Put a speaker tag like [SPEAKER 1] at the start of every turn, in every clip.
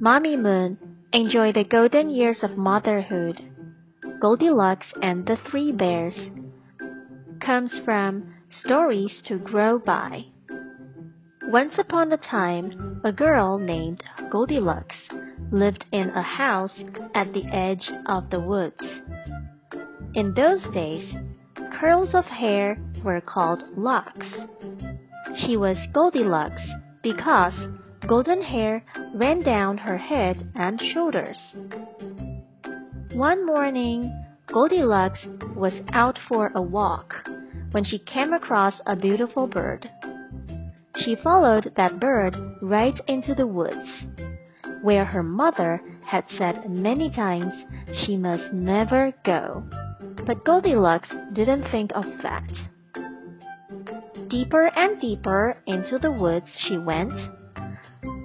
[SPEAKER 1] Mommy Moon enjoy the golden years of motherhood. Goldilocks and the Three Bears comes from Stories to Grow By. Once upon a time, a girl named Goldilocks lived in a house at the edge of the woods. In those days, curls of hair were called locks. She was Goldilocks because golden hair ran down her head and shoulders. One morning, Goldilocks was out for a walk when she came across a beautiful bird. She followed that bird right into the woods, where her mother had said many times she must never go. But Goldilocks didn't think of that. Deeper and deeper into the woods she went.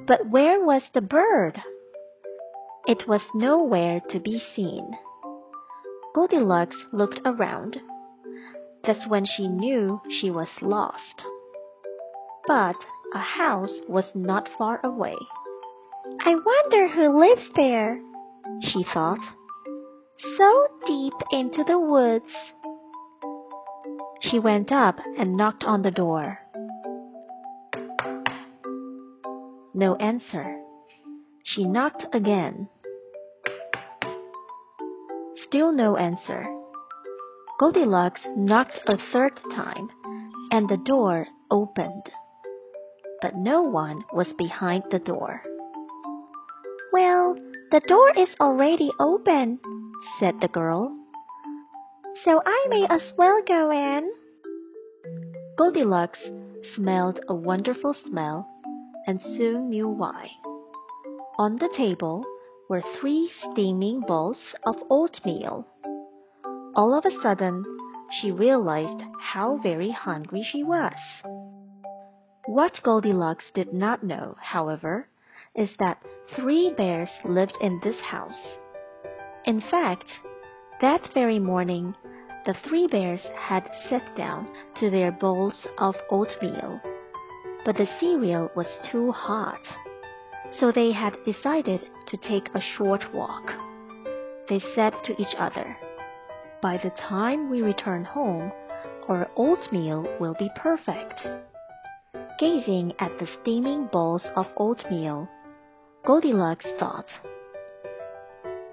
[SPEAKER 1] But where was the bird? It was nowhere to be seen. Goldilocks looked around. That's when she knew she was lost. But a house was not far away. I wonder who lives there, she thought. So deep into the woods. She went up and knocked on the door. No answer. She knocked again. Still no answer. Goldilocks knocked a third time, and the door opened. But no one was behind the door. Well, the door is already open, said the girl. So I may as well go in. Goldilocks smelled a wonderful smell and soon knew why. On the table were three steaming bowls of oatmeal. All of a sudden, she realized how very hungry she was. What Goldilocks did not know, however, is that three bears lived in this house. In fact, that very morning, the three bears had sat down to their bowls of oatmeal, but the cereal was too hot, so they had decided to take a short walk. They said to each other, By the time we return home, our oatmeal will be perfect. Gazing at the steaming bowls of oatmeal, Goldilocks thought,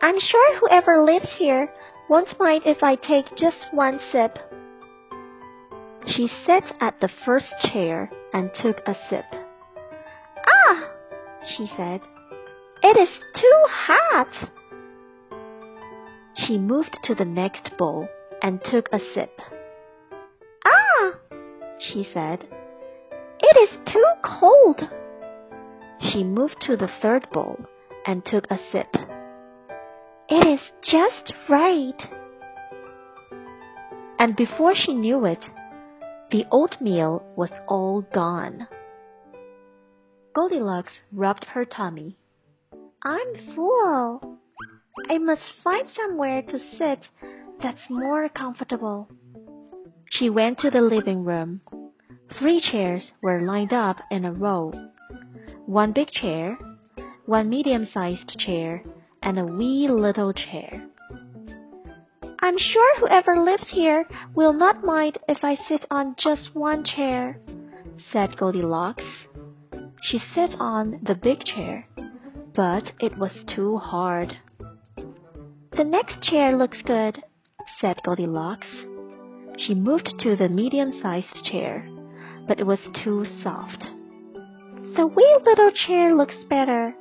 [SPEAKER 1] I'm sure whoever lives here won't mind if I take just one sip. She sat at the first chair and took a sip. Ah, she said, it is too hot. She moved to the next bowl and took a sip. Ah, she said, it is too cold. She moved to the third bowl and took a sip. It is just right. And before she knew it, the oatmeal was all gone. Goldilocks rubbed her tummy. I'm full. I must find somewhere to sit that's more comfortable. She went to the living room. Three chairs were lined up in a row. One big chair, one medium sized chair, and a wee little chair. I'm sure whoever lives here will not mind if I sit on just one chair, said Goldilocks. She sat on the big chair, but it was too hard. The next chair looks good, said Goldilocks. She moved to the medium sized chair, but it was too soft. The wee little chair looks better,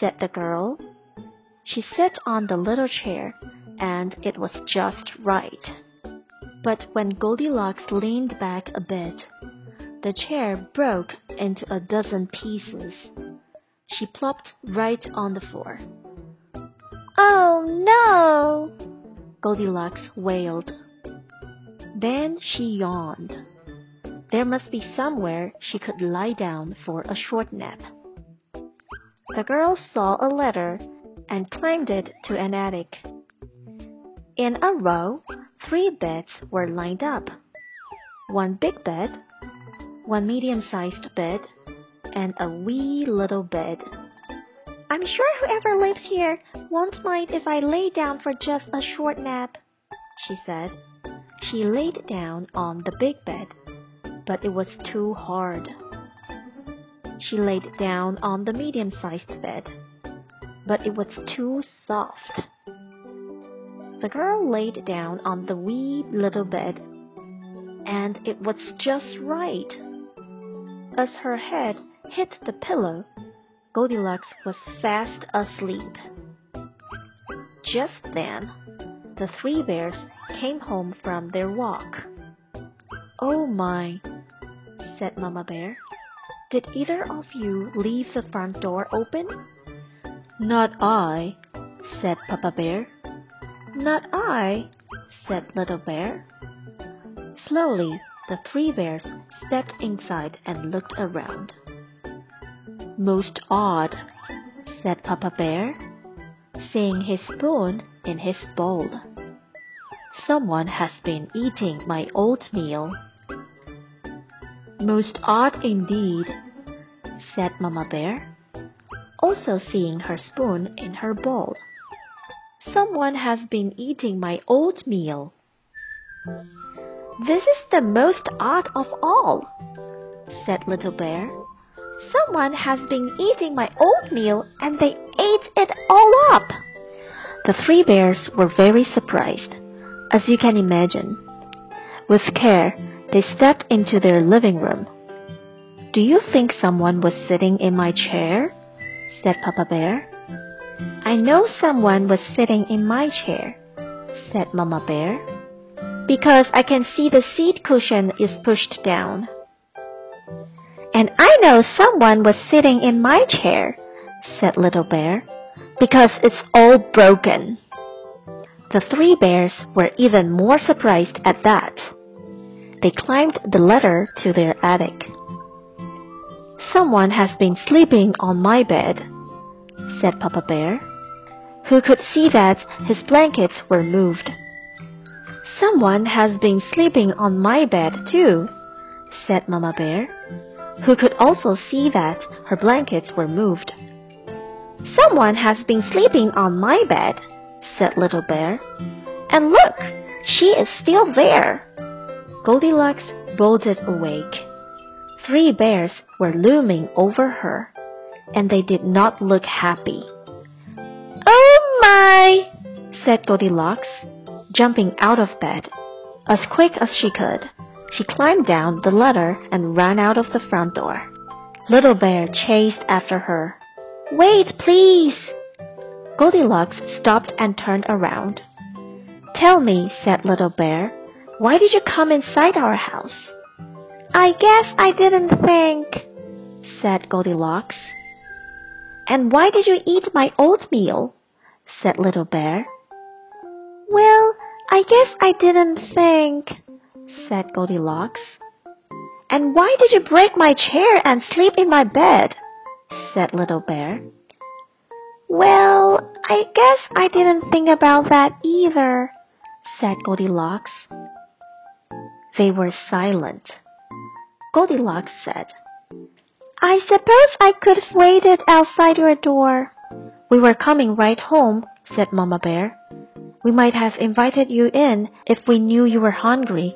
[SPEAKER 1] said the girl. She sat on the little chair, and it was just right. But when Goldilocks leaned back a bit, the chair broke into a dozen pieces. She plopped right on the floor. Oh no! Goldilocks wailed. Then she yawned. There must be somewhere she could lie down for a short nap. The girl saw a ladder and climbed it to an attic. In a row, three beds were lined up. One big bed, one medium-sized bed, and a wee little bed. I'm sure whoever lives here won't mind if I lay down for just a short nap, she said. She laid down on the big bed, but it was too hard. She laid down on the medium sized bed, but it was too soft. The girl laid down on the wee little bed, and it was just right. As her head hit the pillow, Goldilocks was fast asleep. Just then, the three bears came home from their walk. Oh my, said Mamma Bear. Did either of you leave the front door open? Not I, said Papa Bear. Not I, said Little Bear. Slowly, the three bears stepped inside and looked around. Most odd, said Papa Bear, seeing his spoon in his bowl. Someone has been eating my oatmeal. Most odd indeed, said Mamma Bear, also seeing her spoon in her bowl. Someone has been eating my oatmeal. This is the most odd of all, said Little Bear. Someone has been eating my oatmeal and they ate it all up. The three bears were very surprised, as you can imagine. With care, they stepped into their living room. Do you think someone was sitting in my chair? said Papa Bear. I know someone was sitting in my chair, said Mamma Bear, because I can see the seat cushion is pushed down. And I know someone was sitting in my chair, said Little Bear, because it's all broken. The three bears were even more surprised at that. They climbed the ladder to their attic. Someone has been sleeping on my bed, said Papa Bear, who could see that his blankets were moved. Someone has been sleeping on my bed too, said Mamma Bear, who could also see that her blankets were moved. Someone has been sleeping on my bed, said Little Bear. And look, she is still there. Goldilocks bolted awake. Three bears were looming over her, and they did not look happy. My! said Goldilocks, jumping out of bed. As quick as she could, she climbed down the ladder and ran out of the front door. Little Bear chased after her. Wait, please! Goldilocks stopped and turned around. Tell me, said Little Bear, why did you come inside our house? I guess I didn't think, said Goldilocks. And why did you eat my oatmeal? Said Little Bear. Well, I guess I didn't think, said Goldilocks. And why did you break my chair and sleep in my bed? said Little Bear. Well, I guess I didn't think about that either, said Goldilocks. They were silent. Goldilocks said, I suppose I could have waited outside your door. We were coming right home, said Mamma Bear. We might have invited you in if we knew you were hungry.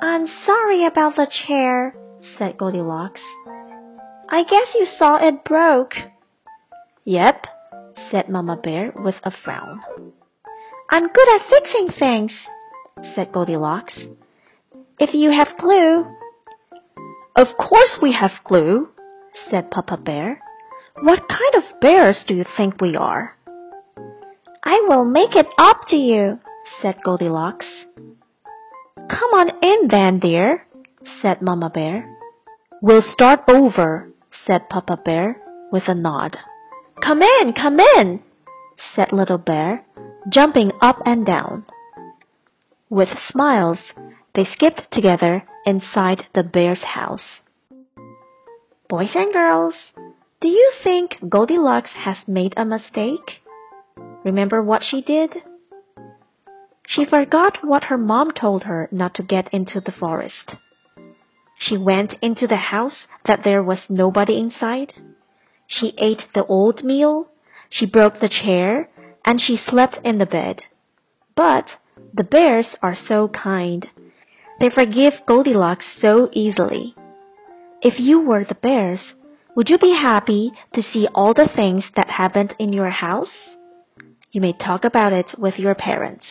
[SPEAKER 1] I'm sorry about the chair, said Goldilocks. I guess you saw it broke. Yep, said Mamma Bear with a frown. I'm good at fixing things, said Goldilocks. If you have glue. Of course we have glue, said Papa Bear. What kind of bears do you think we are? I will make it up to you, said Goldilocks. Come on in then, dear, said Mamma Bear. We'll start over, said Papa Bear with a nod. Come in, come in, said Little Bear, jumping up and down. With smiles, they skipped together inside the bear's house. Boys and girls, do you think Goldilocks has made a mistake? Remember what she did? She forgot what her mom told her not to get into the forest. She went into the house that there was nobody inside. She ate the oatmeal, she broke the chair, and she slept in the bed. But the bears are so kind. They forgive Goldilocks so easily. If you were the bears, would you be happy to see all the things that happened in your house? You may talk about it with your parents.